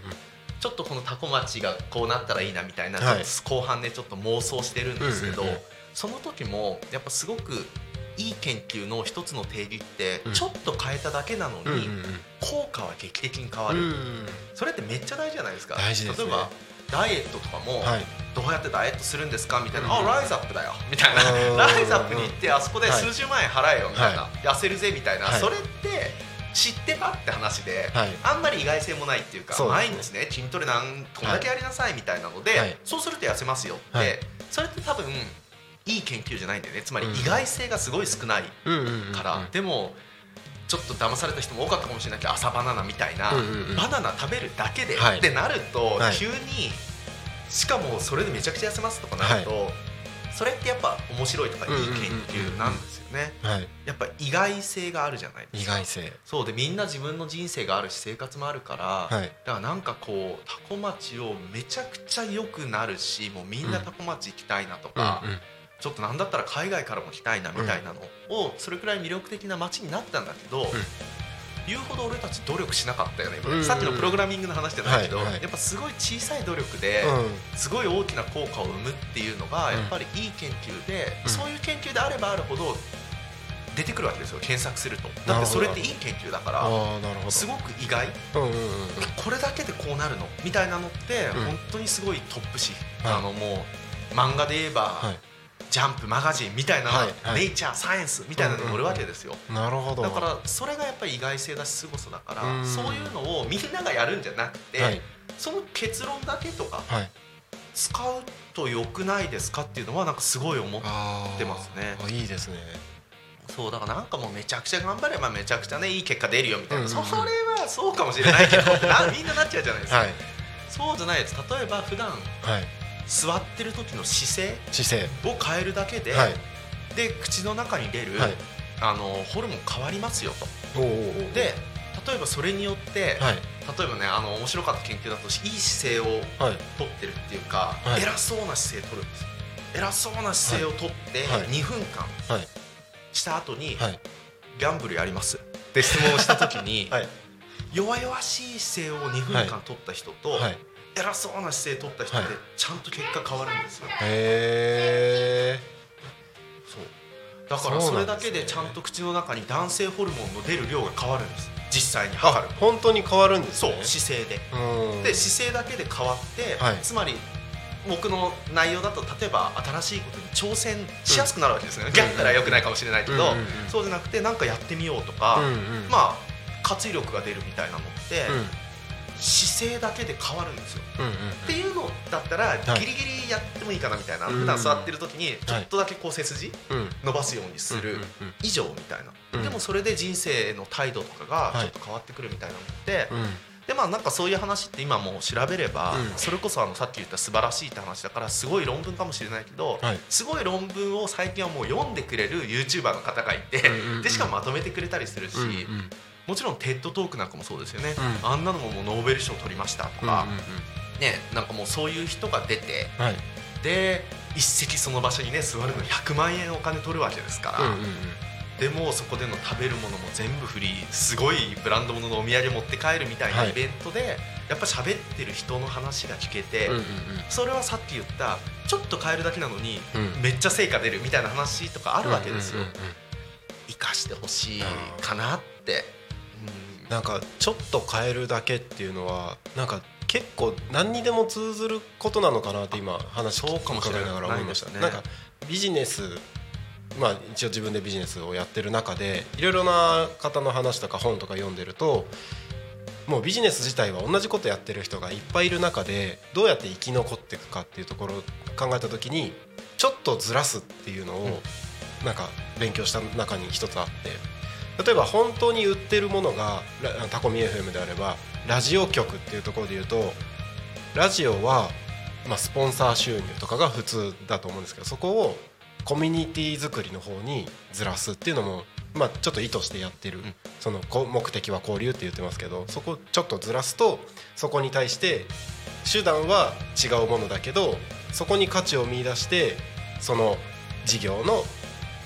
ちょっとこのタコ町がこうなったらいいなみたいな、はい。後半でちょっと妄想してるんですけど、うんうんうん。その時もやっぱすごくいい研究の一つの定義ってうん。ちょっと変えただけなのに、うんうん効果は劇的に変わる、うんうんそれってめっちゃ大事じゃないですか。ね。例えばダイエットとかも、はい。どうやってダイエットするんですかみたいな、うんあライズアップだよみたいな。ライズアップに行ってあそこではい。数十万円払えよみたいな、は痩せるぜみたいな、はい。それって知ってたって話で、はい。あんまり意外性もないっていうか毎日ね筋トレなんこんだけやりなさいみたいなので、はい。そうすると痩せますよって、はい。それって多分いい研究じゃないんだよね。つまりうん。意外性がすごい少ないから、でもちょっと騙された人も多かったかもしれないけど朝バナナみたいな、バナナ食べるだけで、はい。ってなると、はい。急にしかもそれでめちゃくちゃ痩せますとかなると、それってやっぱ面白いとかいい研究なんですよね。はい。やっぱ意外性があるじゃないですか。意外性。そうでみんな自分の人生があるし生活もあるから、はい。だからなんかこうタコ町をめちゃくちゃ良くなるしもうみんなタコ町行きたいなとか、うんうん。ちょっとなんだったら海外からも来たいなみたいなのをそれくらい魅力的な街になったんだけど、言うほど俺たち努力しなかったよね、うん。さっきのプログラミングの話じゃないけど、はいはい。やっぱすごい小さい努力で、うん。すごい大きな効果を生むっていうのがうんやっぱりいい研究で、うん。そういう研究であればあるほど出てくるわけですよ検索すると。だってそれっていい研究だからすごく意外。これだけでこうなるのみたいなのってうん。本当にすごいトップ誌、はい。あのもう漫画で言えば、はい。ジャンプマガジンみたいな、ネイチャーサイエンスみたいなのに載るわけですよ、なるほど。だからそれがやっぱり意外性だし凄さだからうん。そういうのをみんながやるんじゃなくて、はい。その結論だけとかはい。使うと良くないですかっていうのはなんかすごい思ってますね。あいいですねそうだからなんかもうめちゃくちゃ頑張ればめちゃくちゃねいい結果出るよみたいな、うんうんうん。それはそうかもしれないけどなみんななっちゃうじゃないですか、はい。そうじゃないです。例えば普段はい。座ってる時の姿姿勢。勢を変えるだけで、はい。で口の中に出る、はい。あのホルモン変わりますよと。おうおで例えばそれによって、はい。例えばねあの面白かった研究だといい姿勢をはい。取ってるっていうか、はい。偉そうな姿勢取るんですよ。偉そうな姿勢を取ってはい。2分間はいした後に、はい。ギャンブルやります。って質問をした時に、[laughs] はい。弱々しい姿勢を2分間取った人と、はい。偉そうな姿勢取った人ってはい。ちゃんと結果変わるんですよ、へえそう。だからそれだけでちゃんと口の中に男性ホルモンの出る量が変わるんです。実際に。測る本当に変わるんですそうね姿勢で。うん。で姿勢だけで変わって、はい。つまり僕の内容だと例えば新しいことに挑戦しやすくなるわけですね、ギャったらよくないかもしれないけど、うんうんうん。そうじゃなくて何かやってみようとか、うん。うんまあ活力が出るみたいなのって、うん。姿勢だけで変わるんですよ。うんうんっていうのだったらはい。ギリギリやってもいいかなみたいな、うん普段座ってる時にちょっとだけこう背筋うん。伸ばすようにするうんうんうん。以上みたいな、うん。でもそれで人生の態度とかがちょっと変わってくるみたいなのって、うんでまあなんかそういう話って今もう調べれば、うん。それこそあのさっき言った素晴らしいって話だからすごい論文かもしれないけど、はい。すごい論文を最近はもう読んでくれる YouTuber の方がいて、でしかもまとめてくれたりするし、もちろん TED トークなんかもそうですよね、うん。あんなのももうノーベル賞取りましたとか、ねなんかもうそういう人が出てはい。で一席その場所にね座るの100万円お金取るわけですから、でもうそこでの食べるものも全部フリー。すごいブランド物のお土産持って帰るみたいなはい。イベントで、やっぱ喋ってる人の話が聞けて、うんうんそれはさっき言ったちょっと変えるだけなのに、うん。めっちゃ成果出るみたいな話とかあるわけですよ、うんうんうん生かしてほしいかなって、うん。なんかちょっと変えるだけっていうのはなんか結構何にでも通ずることなのかなって今話そうかもしれない伺いながら思いました。ね。なんかビジネスまあ一応自分でビジネスをやってる中でいろいろな方の話とか本とか読んでるともうビジネス自体は同じことやってる人がいっぱいいる中でどうやって生き残っていくかっていうところを考えた時にちょっとずらすっていうのをなんか勉強した中に一つあって例えば本当に売ってるものがラタコミ FM であればラジオ局っていうところで言うとラジオは、まあ、スポンサー収入とかが普通だと思うんですけどそこをコミュニティ作りの方にずらすっていうのも、まあ、ちょっと意図してやってる、ん。そのこ目的は交流って言ってますけどそこちょっとずらすとそこに対して手段は違うものだけどそこに価値を見出してその事業の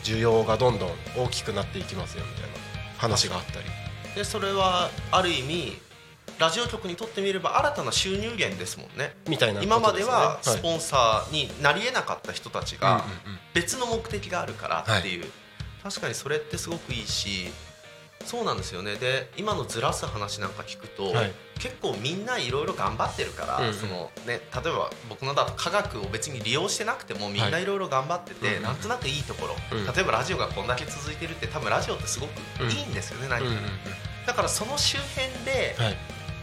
需要がどんどん大きくなっていきますよみたいな話があったり。でそれはある意味ラジオ局にとってみれば新たな収入源ですもんね。みたいな今まではスポンサーになりえなかった人たちが別の目的があるからっていう、確かにそれってすごくいいしそうなんですよね。で今のずらす話なんか聞くと、はい。結構みんないろいろ頑張ってるから、うんうん。そのね、例えば僕のだと科学を別に利用してなくてもみんないろいろ頑張ってて、はいうんうん。なんとなくいいところ、うん。例えばラジオがこんだけ続いてるって多分ラジオってすごくいいんですよね、何かうんうんうん。だからその周辺ではい。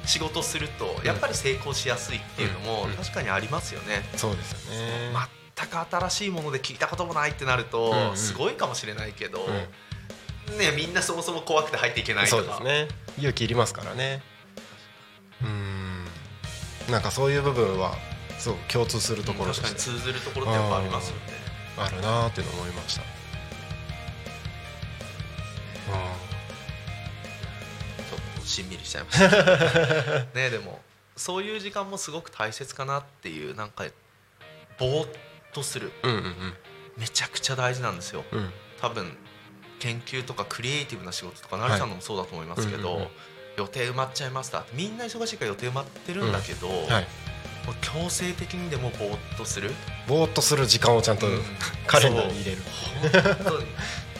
仕事するとやっぱり成功しやすいっていうのもうん確かにありますよね。そうですよね全く新しいもので聞いたこともないってなるうんうとん。すごいかもしれないけど、うん。ね、みんなそもそも怖くて入っていけないとか。そうですね勇気いりますからね。うん。なんかそういう部分はそう共通するところと確かに通ずるところってやっぱありますよね。あるなーっていうのを思いました。ちょっとしんみりしちゃいました。[laughs] ねでもそういう時間もすごく大切かなっていうなんかぼーっとする。うんうんうん。めちゃくちゃ大事なんですよ。うん。多分研究とかクリエイティブな仕事とか成さんのもそうだと思いますけど、うんうんうん。予定埋まっちゃいましたみんな忙しいから予定埋まってるんだけど、はい。もう強制的にでもぼーっとする？ぼーっとする時間をちゃんとうん。[laughs] カレンダーに入れる。本当に。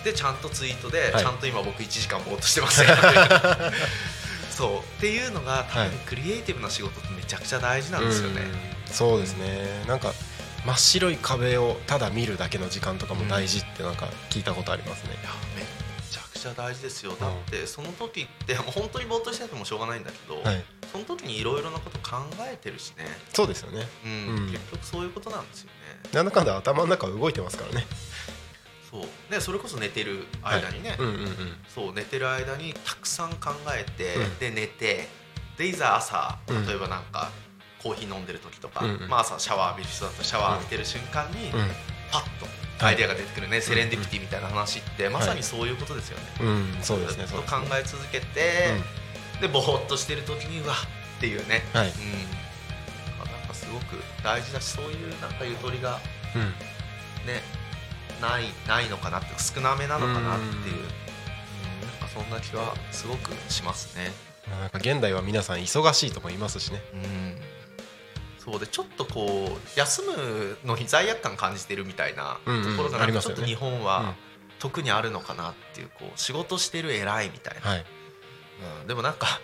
でちゃんとツイートで、はい。ちゃんと今僕1時間ぼーっとしてます。よ [laughs] そう。っていうのが多はい。分クリエイティブな仕事ってめちゃくちゃ大事なんですよね、うん。そうですね。なんか真っ白い壁をただ見るだけの時間とかも大事ってなんか聞いたことありますね、いやめっちゃくちゃ大事ですよ。だってその時って [laughs] 本当にぼーっとしててもしょうがないんだけど、はい。その時にいろいろなこと考えてるしね、そうですよね。うん。うん。結局そういうことなんですよね。なんだかんだ頭の中動いてますからね。そう。ねそれこそ寝てる間にね、うん。うん。うん。そう寝てる間にたくさん考えて、うん。で寝てでいざ朝うん。例えばなんか、コーヒー飲んでる時とか、うんうん。まあ、朝シャワー浴びる人だとシャワー浴びてる瞬間に、うん。パッとアイデアが出てくるね、セレンディピティみたいな話ってまさにそういうことですよね、うん。そうですねと考え続けて、でぼーっとしてる時にうわっていうね、はい。うん、なんかすごく大事だしそういうなんかゆとりがうん。ねないないのかなって少なめなのかなっていう、うん。うん、なんかそんな気はすごくしますね。まあなんか現代は皆さん忙しいとも言いますしね。うんそうでちょっとこう休むのに罪悪感感じてるみたいなところがなんかちょっと日本は特にあるのかなっていうこう仕事してる偉いみたいな、はい。うん、でもなんか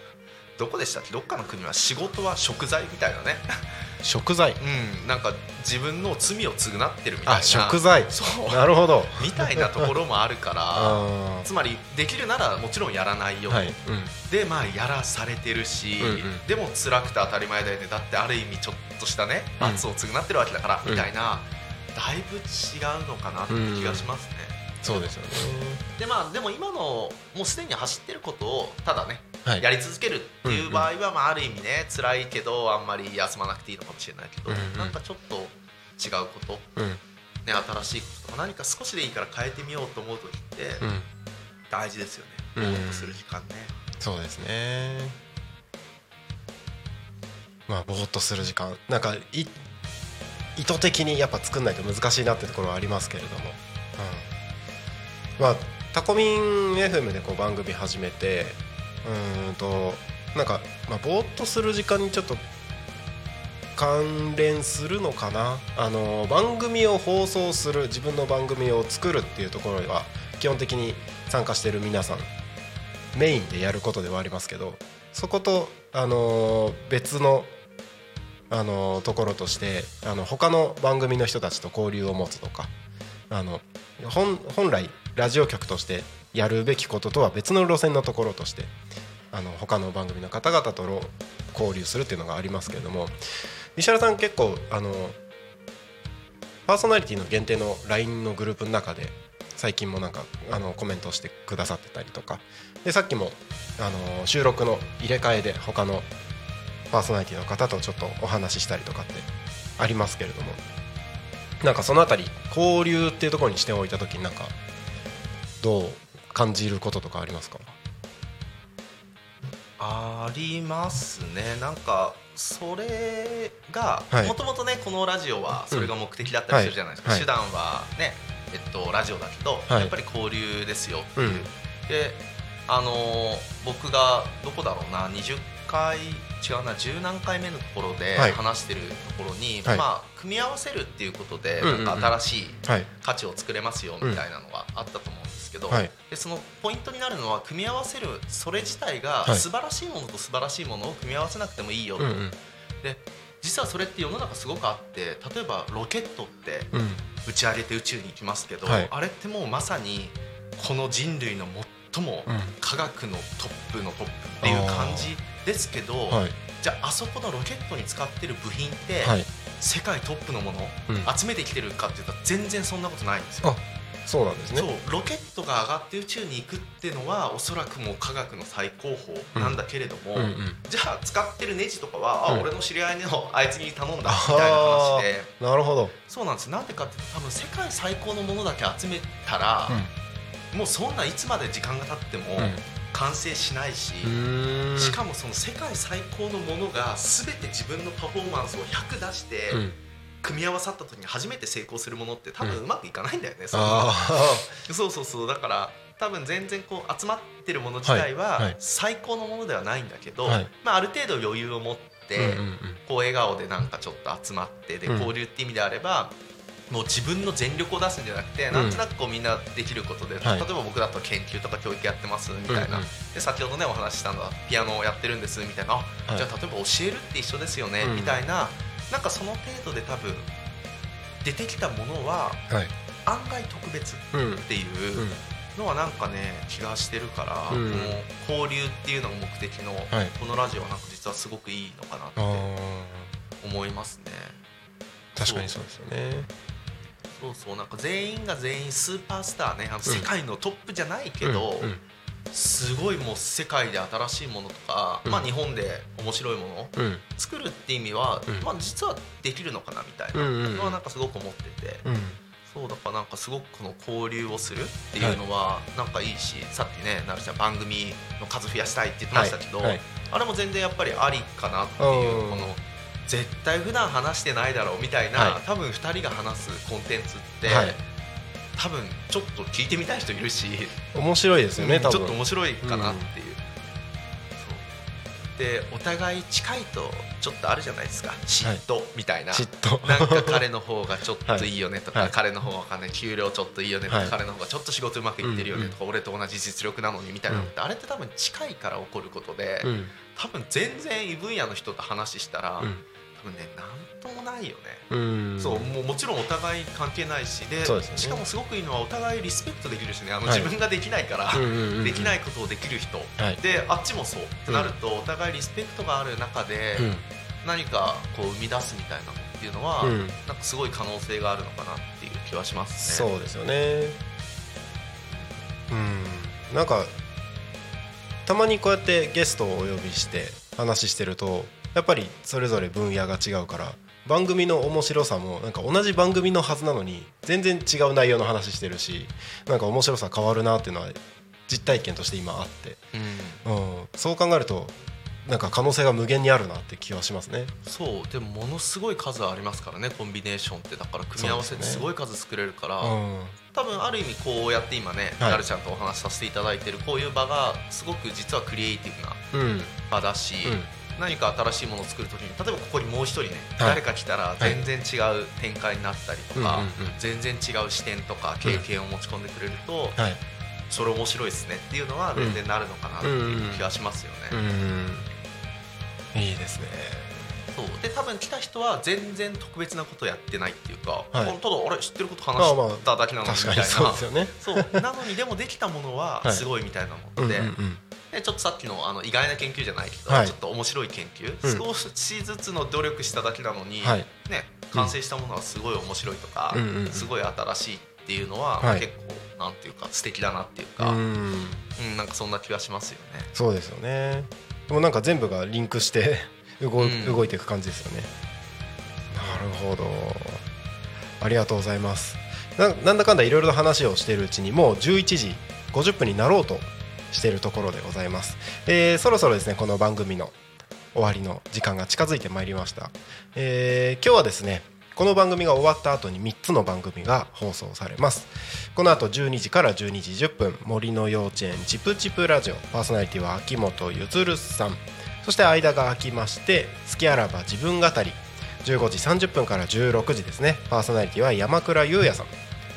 どこでしたっけ？どっかの国は仕事は食材みたいなね、[laughs] 食材。うん、なんか自分の罪を償ってるみたいな。あ食材。そう。なるほど。みたいなところもあるから。あつまりできるならもちろんやらないよ、ーはい。うん。でまあやらされてるし、うんうん。でも辛くて当たり前だよね。だってある意味ちょっとしたねうん。罰を償ってるわけだから、うん。みたいな。だいぶ違うのかなって気がしますね、そうですよね。でまあでも今のもうすでに走ってることをただねはいやり続けるっていう場合は、まあ、ある意味ね辛いけどあんまり休まなくていいのかもしれないけど、なんかちょっと違うこと、うん。ね、新しいこととか何か少しでいいから変えてみようと思う時ってうん。大事ですよね、うん。ぼーっとする時間ね。そうですね。まあぼーっとする時間。なんかい意図的にやっぱ作んないと難しいなってところはありますけれども、うん、まあタコミン FM でこう番組始めてうんとなんか、まあ、ぼーっとする時間にちょっと関連するのかな。あの番組を放送する自分の番組を作るっていうところは基本的に参加してる皆さんメインでやることではありますけどそこと、あの別の、あのところとしてあの他の番組の人たちと交流を持つとかあの本来ラジオ局としてやるべきこととは別の路線のところとしてあの他の番組の方々と交流するっていうのがありますけれども石原さん結構あのパーソナリティの限定の LINE のグループの中で最近もなんかあのコメントをしてくださってたりとかでさっきもあの収録の入れ替えで他のパーソナリティの方とちょっとお話ししたりとかってありますけれどもなんかそのあたり交流っていうところに視点を置いた時になんかどう感じることとかありますか？ありますね。なんかそれがはい。もともとねこのラジオはそれが目的だったりするじゃないですか、はい。手段はねえっと、ラジオだけど、はい。やっぱり交流ですよっていう、うん。であのー僕がどこだろうな20回違うな10何回目のところではい。話してるところに、はい。まあ、組み合わせるっていうことで、うんうんうん。なんか新しい価値を作れますよみたいなのがあったと思うんですけど、はい。でそのポイントになるのは組み合わせるそれ自体がはい。素晴らしいものと素晴らしいものを組み合わせなくてもいいよと、うんうん。で実はそれって世の中すごくあって例えばロケットってうん。打ち上げて宇宙に行きますけど、はい。あれってもうまさにこの人類の最もうん。科学のトップのトップっていう感じですけど、はい。じゃああそこのロケットに使ってる部品って、はい。世界トップのものをうん。集めてきてるかっていうと全然そんなことないんですよ。あそうなんですね。そうロケットが上がって宇宙に行くっていうのはおそらくもう科学の最高峰なんだけれども、うんうん。じゃあ使ってるネジとかは、あうん。俺の知り合いのあいつに頼んだみたいな話で。なるほど。そうなんです。なんでかっていうと多分世界最高のものだけ集めたら、もうそんないつまで時間が経ってもうん。完成しないし、しかもその世界最高のものが全て自分のパフォーマンスを100出してうん組み合わさった時に初めて成功するものって多分うまくいかないんだよね、そんそうそうそうだから多分全然こう集まってるもの自体は最高のものではないんだけど、はい。まあ、ある程度余裕を持って、こう笑顔でなんかちょっと集まってでうん。交流って意味であれば、もう自分の全力を出すんじゃなくて、ん。なんとなくこうみんなできることで、はい。例えば僕だと研究とか教育やってますみたいな、で先ほどねお話ししたのはピアノをやってるんですみたいな、じゃあ例えば教えるって一緒ですよね、うん。みたいななんかその程度で多分出てきたものははい。案外特別うんっていううん。のはなんかね気がしてるから、うん。この交流っていうのが目的のはい。このラジオはなんか実はすごくいいのかなってあ思いますね。ー確かにそう。ですよね。そうそうなんか全員が全員スーパースターねあの世界のトップじゃないけど、うんすごいもう世界で新しいものとか、うん。まあ、日本で面白いもの作るって意味は、うん。まあ、実はできるのかなみたいな。のはなんかすごく思ってて、うん。そうだからなんかすごくこの交流をするっていうのはなんかいいし、さっきねなるちゃん番組の数増やしたいって言ってましたけど、あれも全然やっぱりありかなっていううん。この絶対普段話してないだろうみたいな、はい。多分2人が話すコンテンツって、はい多分ちょっと聞いてみたい人いるし、面白いですよねうんちょっと面白いかなっていう。そう。でお互い近いとちょっとあるじゃないですか。嫉妬みたいな。嫉妬。なんか彼の方がちょっといいよねとか、はい。彼の方がわかんない。給料ちょっといいよねとか、はい。彼の方がちょっと仕事うまくいってるよねとか、俺と同じ実力なのにみたいなのって、あれって多分近いから起こることで、うん。多分全然異分野の人と話したら、うん。多分ねなんともないよね。うん。そうもうもちろんお互い関係ないしでね。しかもすごくいいのはお互いリスペクトできるしね。あの、はい。自分ができないから、できないことをできる人、はい。であっちもそうってなると、お互いリスペクトがある中で、うん。何かこう生み出すみたいなのっていうのは、うん。なんかすごい可能性があるのかなっていう気はしますね。そうですよね。うん。なんかたまにこうやってゲストをお呼びして話してるとやっぱりそれぞれ分野が違うから番組の面白さもなんか同じ番組のはずなのに全然違う内容の話してるしなんか面白さ変わるなっていうのは実体験として今あって、うん。うん、そう考えるとなんか可能性が無限にあるなって気はしますね。そうでもものすごい数ありますからねコンビネーションってだから組み合わせってすごい数作れるから、うん。多分ある意味こうやって今ね、はい。なるちゃんとお話しさせていただいてるこういう場がすごく実はクリエイティブなうん。場だし、うん。何か新しいものを作るときに例えばここにもう一人ね、はい。誰か来たら全然違う展開になったりとか、うんうんうん。全然違う視点とか経験を持ち込んでくれると、はい。それ面白いですねっていうのは全然なるのかなっていう気はしますよね。うんいいですね。そう。で多分来た人は全然特別なことやってないっていうか、はい。ただあれ知ってることまあまあ話しただけなのにみ確たいな。かにそうですよね。そう。なのにでもできたものは [laughs] はい。すごいみたいなうんので,、うんうんでちょっとさっきのあの意外な研究じゃないけど、はい。ちょっと面白い研究、うん。少しずつの努力しただけなのに、はい。ね、完成したものはすごい面白いとか、うんすごい新しいっていうのは、はい。結構なんていうか素敵だなっていううか、うん。んなんかそんな気がしますよね。そうですよねでもなんか全部がリンクして [laughs] 動,、うん。動いていく感じですよね。なるほど。ありがとうございます。ななんだかんだいろいろと話をしているうちにもう11時50分になろうとしているところでございます、えーそろそろですねこの番組の終わりの時間が近づいてまいりました、えー今日はですねこの番組が終わった後に3つの番組が放送されますこの後12時から12時10分森の幼稚園チプチプラジオパーソナリティは秋元ゆずるさん。そして間が空きまして「好きあらば自分語り」15時30分から16時ですね。パーソナリティは山倉優也さん。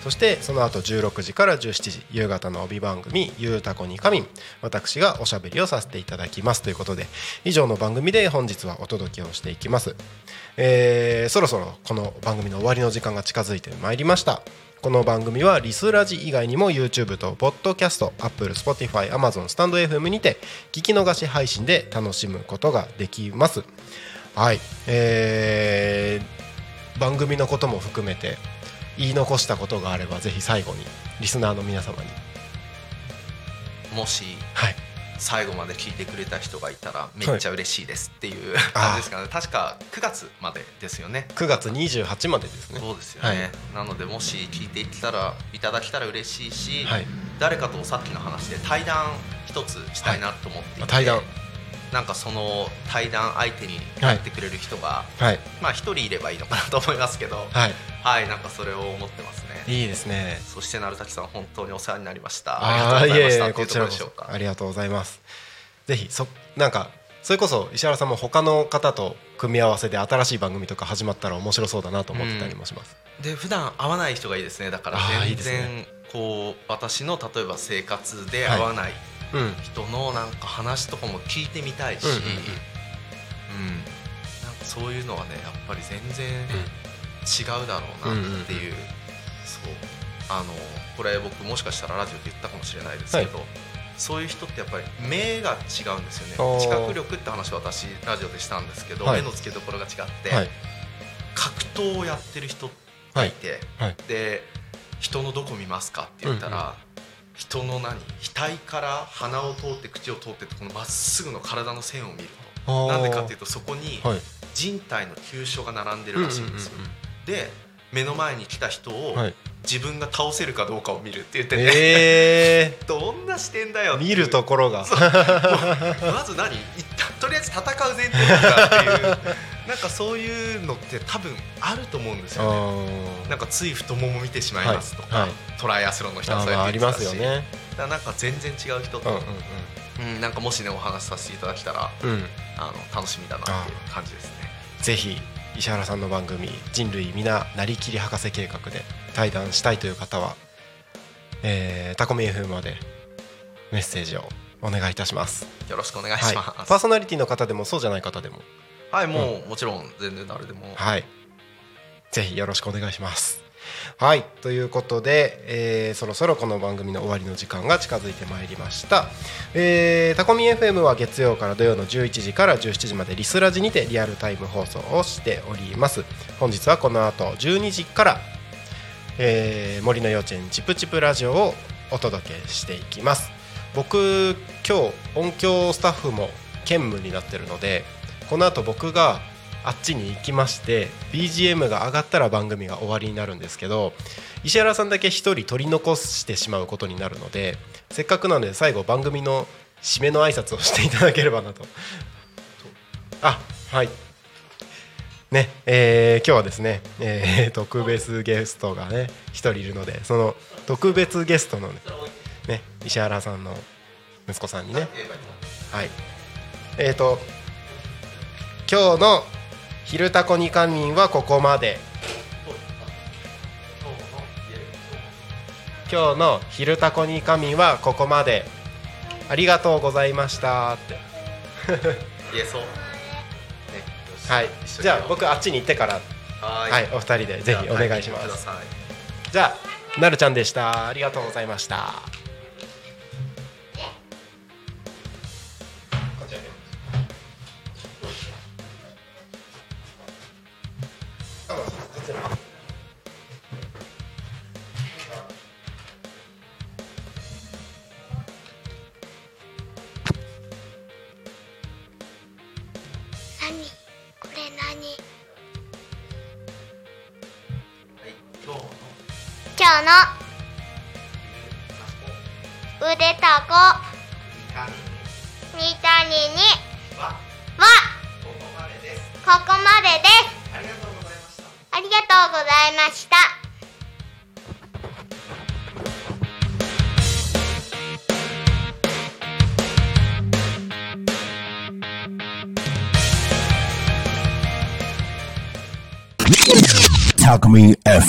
そしてその後16時から17時夕方の帯番組「ゆうたこにかみん」私がおしゃべりをさせていただきます。ということで以上の番組で本日はお届けをしていきます、えーそろそろこの番組の終わりの時間が近づいてまいりました。この番組はリスラジ以外にも YouTube と Podcast、Apple、Spotify、Amazon、スタンド FM にて聞き逃し配信で楽しむことができます。はい、えー番組のことも含めて言い残したことがあればぜひ最後にリスナーの皆様に。もしはい最後まで聞いてくれた人がいたらめっちゃ嬉しいですっていう感じですかね。確か9月までですよね。9月28までですね。そうですよね、はい。なのでもし聞いていたらいただけたら嬉しいし、はい。誰かとさっきの話で対談一つしたいなと思っていて、対談なんかその対談相手になってくれる人が、はい。まあ一人いればいいのかなと思いますけどはい。はいなんかそれを思ってますね。いいですね。そして鳴滝さん本当にお世話になりました。あありがとうございまーいえいえしたっていうとここちらこそろでしょうか。ありがとうございます。ぜひそなんかそれこそ石原さんも他の方と組み合わせで新しい番組とか始まったら面白そうだなと思ってたりもします、で普段会わない人がいいですね。だから全然こう私の例えば生活で会わないうんうん人のなんか話とかも聞いてみたいし、うんなんかそういうのはねやっぱり全然違うだろうなっていう、そう。あのこれ僕もしかしたらラジオで言ったかもしれないですけど、そういう人ってやっぱり目が違うんですよね。知覚力って話を私ラジオでしたんですけど、はい。目の付けどころが違って、はい。格闘をやってる人がいて、はい。で人のどこ見ますかって言ったら、人の何？額から鼻を通って口を通ってこのまっすぐの体の線を見ると。なんでかっていうとそこにはい。人体の急所が並んでるらしいんですよ、で目の前に来た人をはい。自分が倒せるかどうかを見るって言ってて、え [laughs] どんな視点だよ見るところが。まず何？い [laughs] とりあえず戦う前提なんだっていう [laughs] なんかそういうのって多分あると思うんですよね。なんかつい太もも見てしまいますとか、はいはい。トライアスロンの人はあそうやって言ってたし。よね。なんか全然違う人と、うんうんうん。なんかもしねお話しさせていただけたらうん。うんあの楽しみだなっていう感じですね。ぜひ石原さんの番組「人類皆なりきり博士計画」で対談したいという方は、えー、タコミ FM までメッセージをお願いいたします。よろしくお願いはい、します。パーソナリティの方でもそうじゃない方でも、はい、もう、もちろん全然誰でも。はい、ぜひよろしくお願いします。はいということで、えーそろそろこの番組の終わりの時間が近づいてまいりました、えータコミ FM は月曜から土曜の11時から17時までリスラジにてリアルタイム放送をしております。本日はこの後12時から、えー森の幼稚園チプチプラジオをお届けしていきます。僕今日音響スタッフも兼務になってるのでこの後僕があっちに行きまして BGM が上がったら番組が終わりになるんですけど石原さんだけ一人取り残してしまうことになるのでせっかくなので最後番組の締めの挨拶をしていただければなと。あはい。ねえー今日はですね、えー特別ゲストがね一人いるのでその特別ゲストのねね石原さんの息子さんにね。はい。えっ、と今日の「昼タコにかみん」はここまで。今日の「昼タコにかみん」はここまで。ありがとうございました。って。[laughs] 言えそう。ねはい。じゃあ僕あっちに行ってから。ははい。お二人でぜひお願いします。じゃあなるちゃんでした。ありがとうございました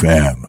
fan